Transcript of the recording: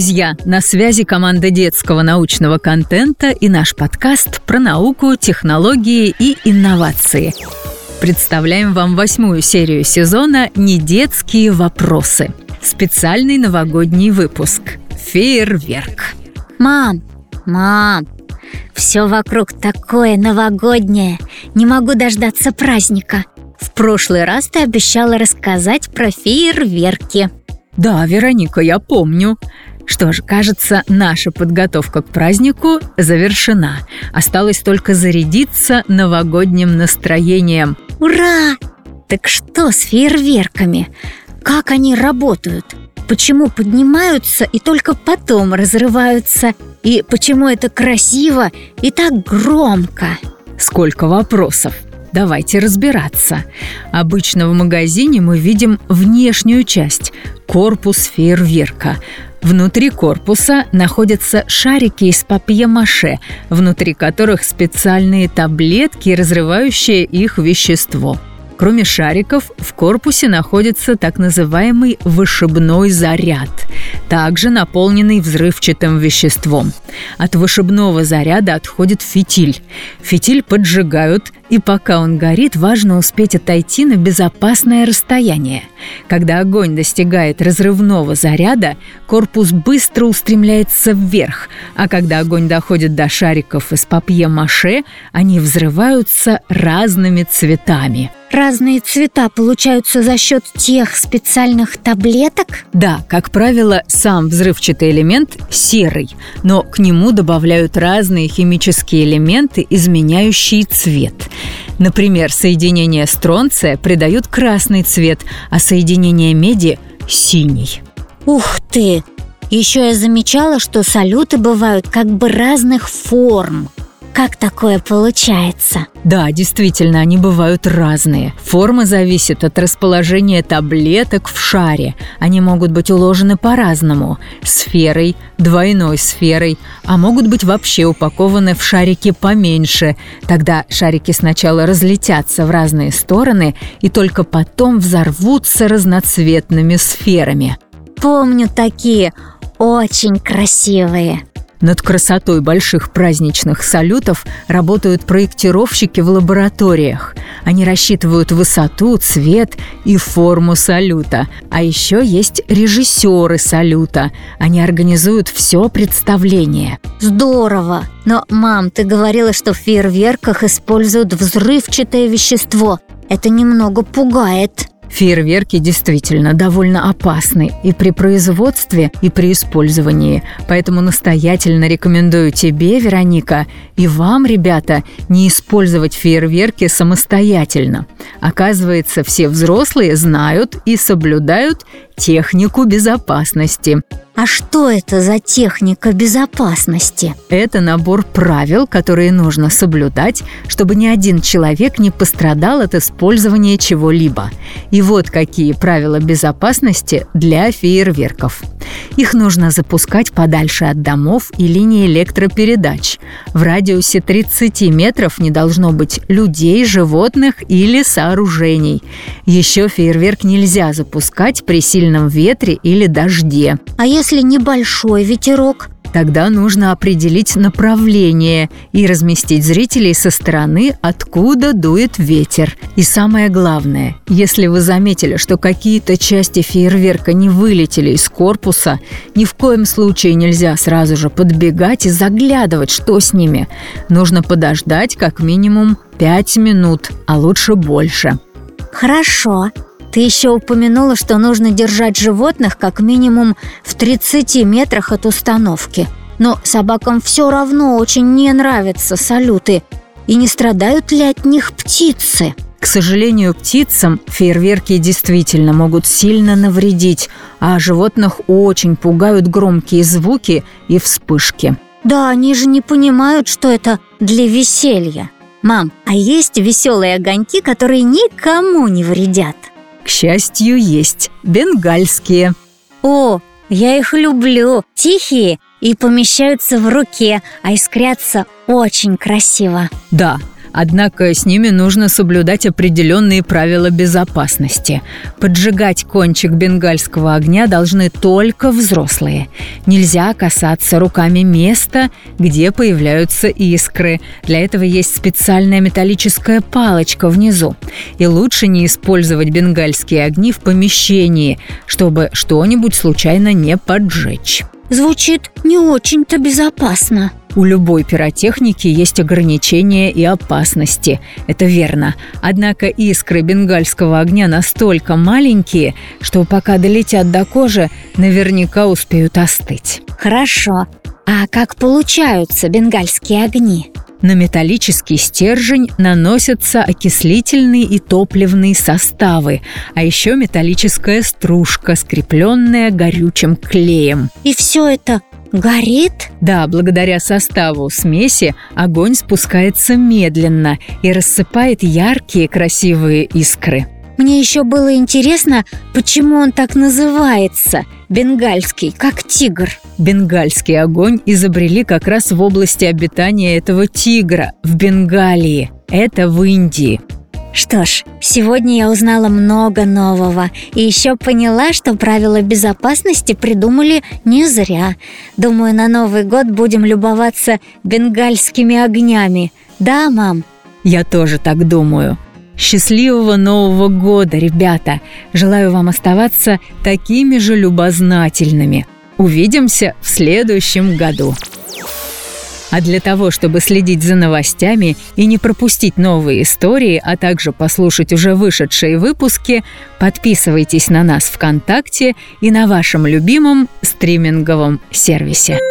друзья! На связи команда детского научного контента и наш подкаст про науку, технологии и инновации. Представляем вам восьмую серию сезона «Недетские вопросы». Специальный новогодний выпуск. Фейерверк. Мам, мам, все вокруг такое новогоднее. Не могу дождаться праздника. В прошлый раз ты обещала рассказать про фейерверки. Да, Вероника, я помню. Что ж, кажется, наша подготовка к празднику завершена. Осталось только зарядиться новогодним настроением. Ура! Так что с фейерверками? Как они работают? Почему поднимаются и только потом разрываются? И почему это красиво и так громко? Сколько вопросов! Давайте разбираться. Обычно в магазине мы видим внешнюю часть – корпус фейерверка. Внутри корпуса находятся шарики из папье-маше, внутри которых специальные таблетки, разрывающие их вещество – Кроме шариков, в корпусе находится так называемый вышибной заряд, также наполненный взрывчатым веществом. От вышибного заряда отходит фитиль. Фитиль поджигают, и пока он горит, важно успеть отойти на безопасное расстояние. Когда огонь достигает разрывного заряда, корпус быстро устремляется вверх, а когда огонь доходит до шариков из папье-маше, они взрываются разными цветами – Разные цвета получаются за счет тех специальных таблеток? Да, как правило, сам взрывчатый элемент серый, но к нему добавляют разные химические элементы, изменяющие цвет. Например, соединение стронция придают красный цвет, а соединение меди – синий. Ух ты! Еще я замечала, что салюты бывают как бы разных форм. Как такое получается? Да, действительно, они бывают разные. Форма зависит от расположения таблеток в шаре. Они могут быть уложены по-разному. Сферой, двойной сферой, а могут быть вообще упакованы в шарики поменьше. Тогда шарики сначала разлетятся в разные стороны и только потом взорвутся разноцветными сферами. Помню такие, очень красивые. Над красотой больших праздничных салютов работают проектировщики в лабораториях. Они рассчитывают высоту, цвет и форму салюта. А еще есть режиссеры салюта. Они организуют все представление. Здорово! Но, мам, ты говорила, что в фейерверках используют взрывчатое вещество. Это немного пугает. Фейерверки действительно довольно опасны и при производстве, и при использовании. Поэтому настоятельно рекомендую тебе, Вероника, и вам, ребята, не использовать фейерверки самостоятельно. Оказывается, все взрослые знают и соблюдают технику безопасности. А что это за техника безопасности? Это набор правил, которые нужно соблюдать, чтобы ни один человек не пострадал от использования чего-либо. И вот какие правила безопасности для фейерверков. Их нужно запускать подальше от домов и линии электропередач. В радиусе 30 метров не должно быть людей, животных или сооружений. Еще фейерверк нельзя запускать при сильном ветре или дожде. А если небольшой ветерок? Тогда нужно определить направление и разместить зрителей со стороны, откуда дует ветер. И самое главное, если вы заметили, что какие-то части фейерверка не вылетели из корпуса, ни в коем случае нельзя сразу же подбегать и заглядывать, что с ними. Нужно подождать как минимум 5 минут, а лучше больше. Хорошо. Ты еще упомянула, что нужно держать животных как минимум в 30 метрах от установки. Но собакам все равно очень не нравятся салюты. И не страдают ли от них птицы? К сожалению, птицам фейерверки действительно могут сильно навредить, а животных очень пугают громкие звуки и вспышки. Да, они же не понимают, что это для веселья. Мам, а есть веселые огоньки, которые никому не вредят? Счастью, есть бенгальские. О, я их люблю. Тихие и помещаются в руке, а искрятся очень красиво. Да, Однако с ними нужно соблюдать определенные правила безопасности. Поджигать кончик бенгальского огня должны только взрослые. Нельзя касаться руками места, где появляются искры. Для этого есть специальная металлическая палочка внизу. И лучше не использовать бенгальские огни в помещении, чтобы что-нибудь случайно не поджечь. Звучит не очень-то безопасно. У любой пиротехники есть ограничения и опасности. Это верно. Однако искры бенгальского огня настолько маленькие, что пока долетят до кожи, наверняка успеют остыть. Хорошо. А как получаются бенгальские огни? На металлический стержень наносятся окислительные и топливные составы, а еще металлическая стружка, скрепленная горючим клеем. И все это горит? Да, благодаря составу смеси огонь спускается медленно и рассыпает яркие красивые искры. Мне еще было интересно, почему он так называется – бенгальский, как тигр. Бенгальский огонь изобрели как раз в области обитания этого тигра, в Бенгалии. Это в Индии. Что ж, сегодня я узнала много нового и еще поняла, что правила безопасности придумали не зря. Думаю, на Новый год будем любоваться бенгальскими огнями. Да, мам? Я тоже так думаю. Счастливого Нового года, ребята! Желаю вам оставаться такими же любознательными. Увидимся в следующем году. А для того, чтобы следить за новостями и не пропустить новые истории, а также послушать уже вышедшие выпуски, подписывайтесь на нас ВКонтакте и на вашем любимом стриминговом сервисе.